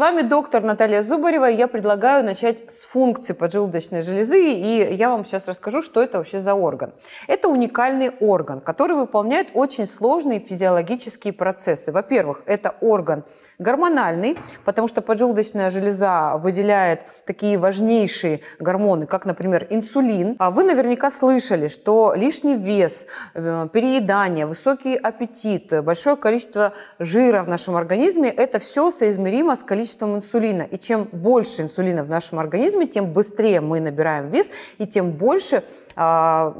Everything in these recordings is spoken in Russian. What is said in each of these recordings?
вами доктор Наталья Зубарева, и я предлагаю начать с функции поджелудочной железы, и я вам сейчас расскажу, что это вообще за орган. Это уникальный орган, который выполняет очень сложные физиологические процессы. Во-первых, это орган гормональный, потому что поджелудочная железа выделяет такие важнейшие гормоны, как, например, инсулин. А вы наверняка слышали, что лишний вес, э, переедание, высокий аппетит, большое количество жира в нашем организме – это все соизмеримо с количеством инсулина. И чем больше инсулина в нашем организме, тем быстрее мы набираем вес, и тем больше, а,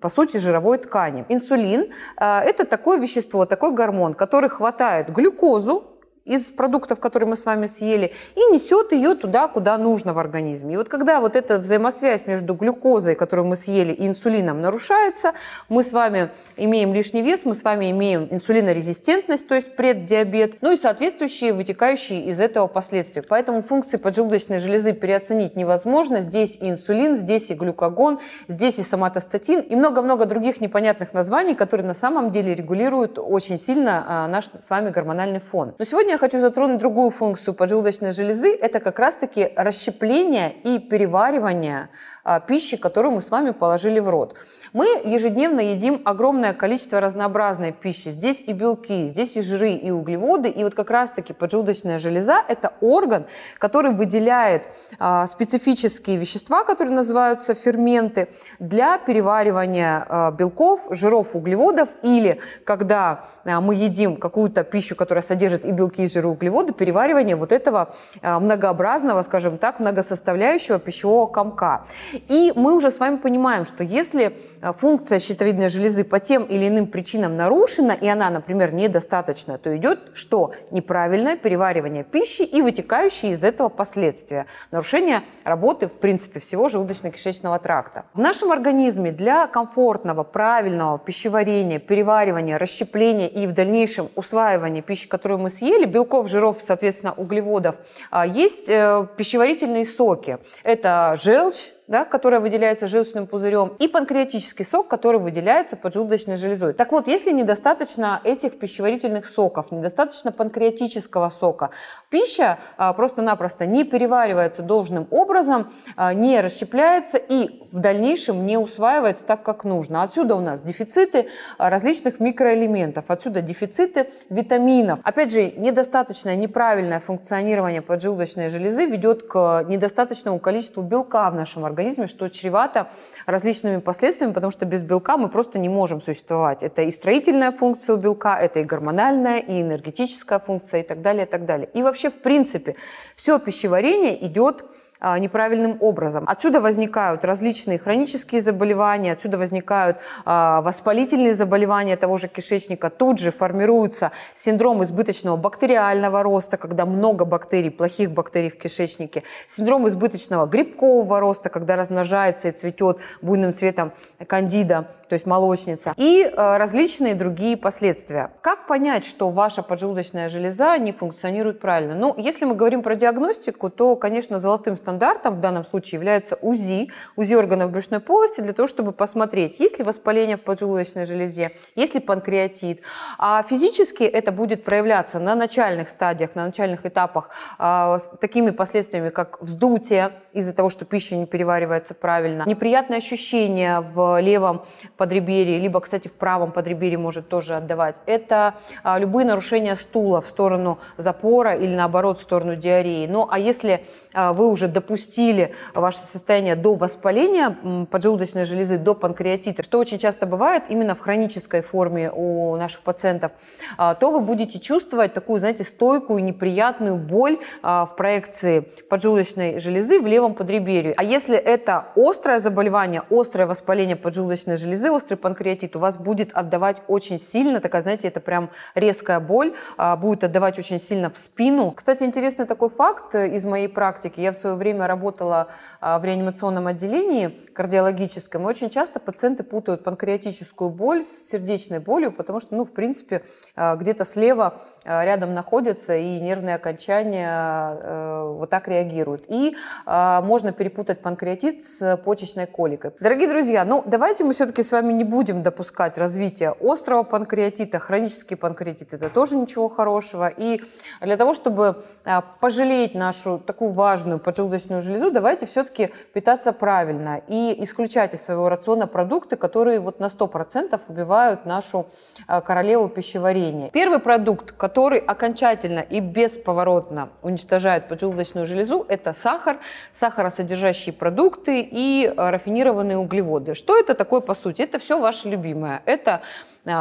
по сути, жировой ткани. Инсулин а, – это такое вещество, такой гормон, который хватает глюкозу, из продуктов, которые мы с вами съели, и несет ее туда, куда нужно в организме. И вот когда вот эта взаимосвязь между глюкозой, которую мы съели, и инсулином нарушается, мы с вами имеем лишний вес, мы с вами имеем инсулинорезистентность, то есть преддиабет, ну и соответствующие вытекающие из этого последствия. Поэтому функции поджелудочной железы переоценить невозможно. Здесь и инсулин, здесь и глюкогон, здесь и соматостатин, и много-много других непонятных названий, которые на самом деле регулируют очень сильно а, наш с вами гормональный фон. Но сегодня хочу затронуть другую функцию поджелудочной железы. Это как раз-таки расщепление и переваривание а, пищи, которую мы с вами положили в рот. Мы ежедневно едим огромное количество разнообразной пищи. Здесь и белки, здесь и жиры, и углеводы. И вот как раз-таки поджелудочная железа – это орган, который выделяет а, специфические вещества, которые называются ферменты, для переваривания а, белков, жиров, углеводов. Или когда мы едим какую-то пищу, которая содержит и белки, и жиры, углеводы, переваривание вот этого а, многообразного, скажем так, многосоставляющего пищевого комка. И мы уже с вами понимаем, что если э, функция щитовидной железы по тем или иным причинам нарушена, и она, например, недостаточна, то идет что? Неправильное переваривание пищи и вытекающие из этого последствия. Нарушение работы, в принципе, всего желудочно-кишечного тракта. В нашем организме для комфортного, правильного пищеварения, переваривания, расщепления и в дальнейшем усваивания пищи, которую мы съели, белков, жиров, соответственно, углеводов, а, есть э, пищеварительные соки. Это желчь, да, которая выделяется желчным пузырем, и панкреатический сок, который выделяется поджелудочной железой. Так вот, если недостаточно этих пищеварительных соков, недостаточно панкреатического сока, пища а, просто-напросто не переваривается должным образом, а, не расщепляется и в дальнейшем не усваивается так, как нужно. Отсюда у нас дефициты а, различных микроэлементов, отсюда дефициты витаминов. Опять же, недостаточное, неправильное функционирование поджелудочной железы ведет к недостаточному количеству белка в нашем организме, организме, что чревато различными последствиями, потому что без белка мы просто не можем существовать. Это и строительная функция у белка, это и гормональная, и энергетическая функция и так далее, и так далее. И вообще, в принципе, все пищеварение идет неправильным образом. Отсюда возникают различные хронические заболевания, отсюда возникают а, воспалительные заболевания того же кишечника. Тут же формируется синдром избыточного бактериального роста, когда много бактерий, плохих бактерий в кишечнике. Синдром избыточного грибкового роста, когда размножается и цветет буйным цветом кандида, то есть молочница. И а, различные другие последствия. Как понять, что ваша поджелудочная железа не функционирует правильно? Ну, если мы говорим про диагностику, то, конечно, золотым стандартом в данном случае является УЗИ, УЗИ органов брюшной полости, для того, чтобы посмотреть, есть ли воспаление в поджелудочной железе, есть ли панкреатит. А физически это будет проявляться на начальных стадиях, на начальных этапах а, с такими последствиями, как вздутие из-за того, что пища не переваривается правильно, неприятные ощущения в левом подреберье, либо, кстати, в правом подреберье может тоже отдавать. Это а, любые нарушения стула в сторону запора или наоборот в сторону диареи. Ну а если а, вы уже допустили ваше состояние до воспаления поджелудочной железы, до панкреатита, что очень часто бывает именно в хронической форме у наших пациентов, а, то вы будете чувствовать такую, знаете, стойкую неприятную боль а, в проекции поджелудочной железы в левом подреберье. А если это острое заболевание, острое воспаление поджелудочной железы, острый панкреатит, у вас будет отдавать очень сильно, такая, знаете, это прям резкая боль, а, будет отдавать очень сильно в спину. Кстати, интересный такой факт из моей практики. Я в свое время время работала в реанимационном отделении кардиологическом, и очень часто пациенты путают панкреатическую боль с сердечной болью, потому что, ну, в принципе, где-то слева рядом находятся, и нервные окончания вот так реагируют. И можно перепутать панкреатит с почечной коликой. Дорогие друзья, ну, давайте мы все-таки с вами не будем допускать развития острого панкреатита, хронический панкреатит – это тоже ничего хорошего. И для того, чтобы а, пожалеть нашу такую важную поджелудочную железу, давайте все-таки питаться правильно и исключать из своего рациона продукты, которые вот на 100% убивают нашу а, королеву пищеварения. Первый продукт, который окончательно и бесповоротно уничтожает поджелудочную железу, это сахар, сахаросодержащие продукты и а, рафинированные углеводы. Что это такое по сути? Это все ваше любимое. Это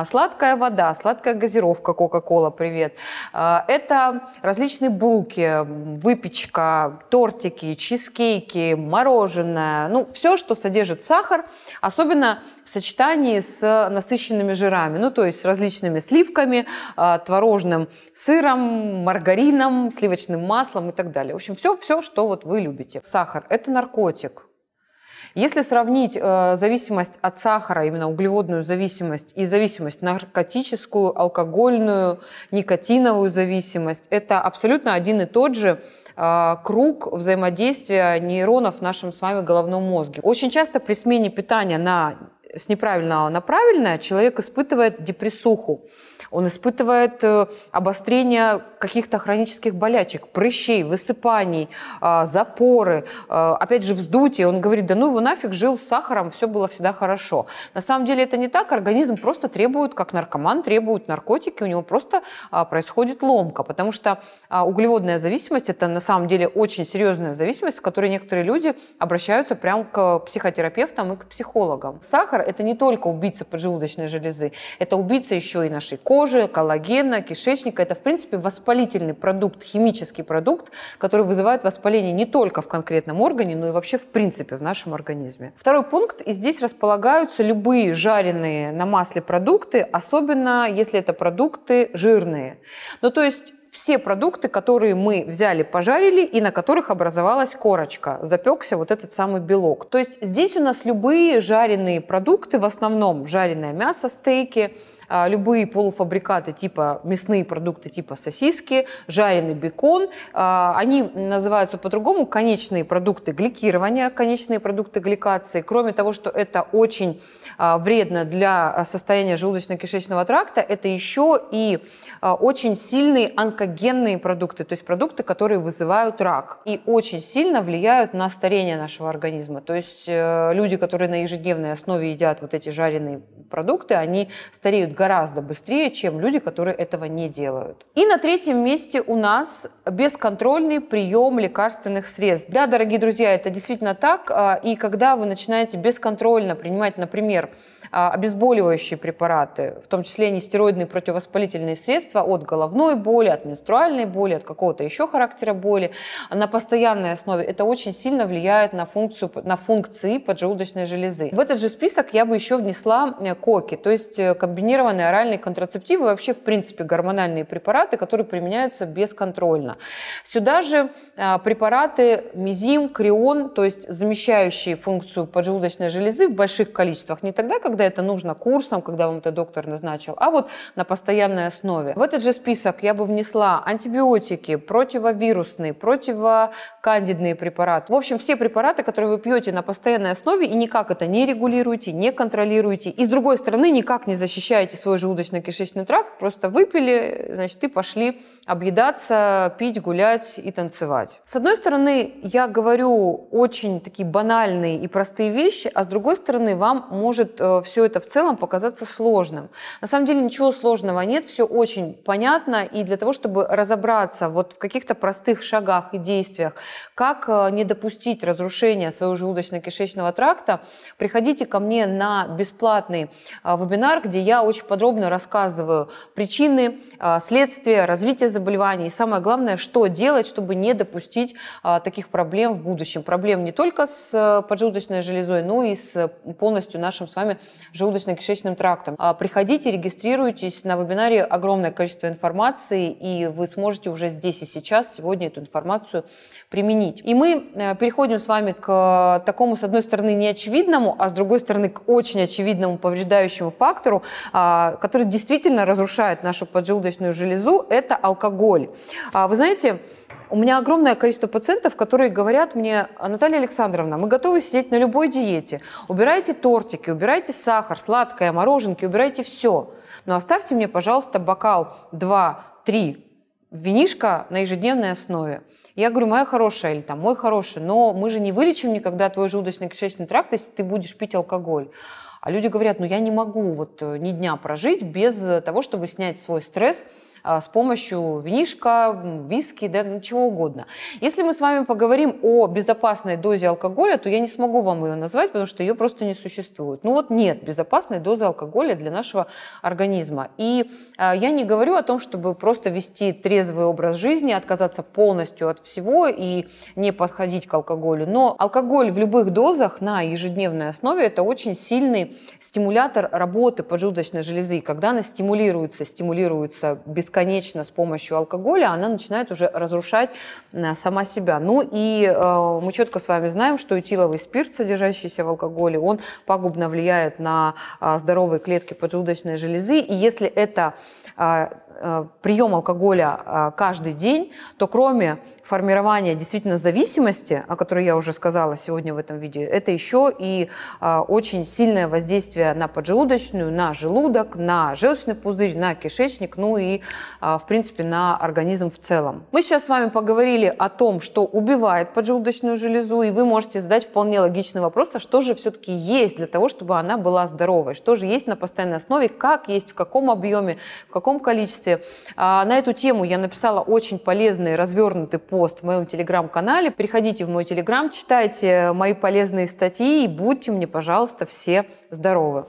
сладкая вода, сладкая газировка, Кока-Кола, привет. А, это различные булки, выпечка, тортики, чизкейки, мороженое. Ну, все, что содержит сахар, особенно в сочетании с насыщенными жирами. Ну, то есть различными сливками, а, творожным сыром, маргарином, сливочным маслом и так далее. В общем, все, все, что вот вы любите. Сахар – это наркотик. Если сравнить э, зависимость от сахара, именно углеводную зависимость, и зависимость наркотическую, алкогольную, никотиновую зависимость, это абсолютно один и тот же э, круг взаимодействия нейронов в нашем с вами головном мозге. Очень часто при смене питания на с неправильного на правильное человек испытывает депрессуху он испытывает э, обострение каких-то хронических болячек, прыщей, высыпаний, а, запоры, а, опять же вздутие. Он говорит, да ну его нафиг, жил с сахаром, все было всегда хорошо. На самом деле это не так, организм просто требует, как наркоман требует наркотики, у него просто а, происходит ломка, потому что углеводная зависимость это на самом деле очень серьезная зависимость, с которой некоторые люди обращаются прямо к психотерапевтам и к психологам. Сахар это не только убийца поджелудочной железы, это убийца еще и нашей кожи, кожи, коллагена, кишечника. Это, в принципе, воспалительный продукт, химический продукт, который вызывает воспаление не только в конкретном органе, но и вообще в принципе в нашем организме. Второй пункт. И здесь располагаются любые жареные на масле продукты, особенно если это продукты жирные. Ну, то есть все продукты, которые мы взяли, пожарили и на которых образовалась корочка, запекся вот этот самый белок. То есть здесь у нас любые жареные продукты, в основном жареное мясо, стейки, любые полуфабрикаты типа мясные продукты типа сосиски, жареный бекон. А, они называются по-другому конечные продукты гликирования, конечные продукты гликации. Кроме того, что это очень а, вредно для состояния желудочно-кишечного тракта, это еще и очень сильные онкогенные продукты, то есть продукты, которые вызывают рак и очень сильно влияют на старение нашего организма. То есть э, люди, которые на ежедневной основе едят вот эти жареные продукты, они стареют гораздо быстрее, чем люди, которые этого не делают. И на третьем месте у нас бесконтрольный прием лекарственных средств. Да, дорогие друзья, это действительно так. А, и когда вы начинаете бесконтрольно принимать, например, обезболивающие препараты, в том числе нестероидные противовоспалительные средства от головной боли, от менструальной боли, от какого-то еще характера боли на постоянной основе. Это очень сильно влияет на, функцию, на функции поджелудочной железы. В этот же список я бы еще внесла э, коки, то есть э, комбинированные оральные контрацептивы, вообще в принципе гормональные препараты, которые применяются бесконтрольно. Сюда же э, препараты мизим, крион, то есть замещающие функцию поджелудочной железы в больших количествах, не тогда, когда когда это нужно курсом, когда вам это доктор назначил, а вот на постоянной основе. В этот же список я бы внесла антибиотики, противовирусные, противокандидные препараты. В общем, все препараты, которые вы пьете на постоянной основе и никак это не регулируете, не контролируете. И с другой стороны, никак не защищаете свой желудочно-кишечный тракт, просто выпили, значит, и пошли объедаться, пить, гулять и танцевать. С одной стороны, я говорю очень такие банальные и простые вещи, а с другой стороны, вам может э, все это в целом показаться сложным. На самом деле ничего сложного нет, все очень понятно, и для того, чтобы разобраться вот в каких-то простых шагах и действиях, как э, не допустить разрушения своего желудочно-кишечного тракта, приходите ко мне на бесплатный э, вебинар, где я очень подробно рассказываю причины, э, следствия, развитие заболеваний и самое главное, что делать, чтобы не допустить таких проблем в будущем. Проблем не только с поджелудочной железой, но и с полностью нашим с вами желудочно-кишечным трактом. А, приходите, регистрируйтесь. На вебинаре огромное количество информации, и вы сможете уже здесь и сейчас сегодня эту информацию применить. И мы э, переходим с вами к такому, с одной стороны, неочевидному, а с другой стороны, к очень очевидному повреждающему фактору, а, который действительно разрушает нашу поджелудочную железу, это алкоголь. А, вы знаете, у меня огромное количество пациентов, которые говорят мне, Наталья Александровна, мы готовы сидеть на любой диете. Убирайте тортики, убирайте сахар, сладкое, мороженки, убирайте все. Но оставьте мне, пожалуйста, бокал 2-3 винишка на ежедневной основе. Я говорю, моя хорошая или там мой хороший, но мы же не вылечим никогда твой желудочно-кишечный тракт, если ты будешь пить алкоголь. А люди говорят, ну я не могу вот э, ни дня прожить без того, чтобы снять свой стресс – с помощью винишка, виски, да, ну, чего угодно. Если мы с вами поговорим о безопасной дозе алкоголя, то я не смогу вам ее назвать, потому что ее просто не существует. Ну вот нет безопасной дозы алкоголя для нашего организма. И а, я не говорю о том, чтобы просто вести трезвый образ жизни, отказаться полностью от всего и не подходить к алкоголю. Но алкоголь в любых дозах на ежедневной основе это очень сильный стимулятор работы поджелудочной железы. Когда она стимулируется, стимулируется бесконечно бесконечно с помощью алкоголя, она начинает уже разрушать э, сама себя. Ну и э, мы четко с вами знаем, что этиловый спирт, содержащийся в алкоголе, он пагубно влияет на э, здоровые клетки поджелудочной железы. И если это прием алкоголя каждый день, то кроме формирования действительно зависимости, о которой я уже сказала сегодня в этом видео, это еще и очень сильное воздействие на поджелудочную, на желудок, на желчный пузырь, на кишечник, ну и, в принципе, на организм в целом. Мы сейчас с вами поговорили о том, что убивает поджелудочную железу, и вы можете задать вполне логичный вопрос, а что же все-таки есть для того, чтобы она была здоровой? Что же есть на постоянной основе, как есть, в каком объеме, в каком количестве? А, на эту тему я написала очень полезный, развернутый пост в моем телеграм-канале. Приходите в мой телеграм, читайте мои полезные статьи и будьте мне, пожалуйста, все здоровы.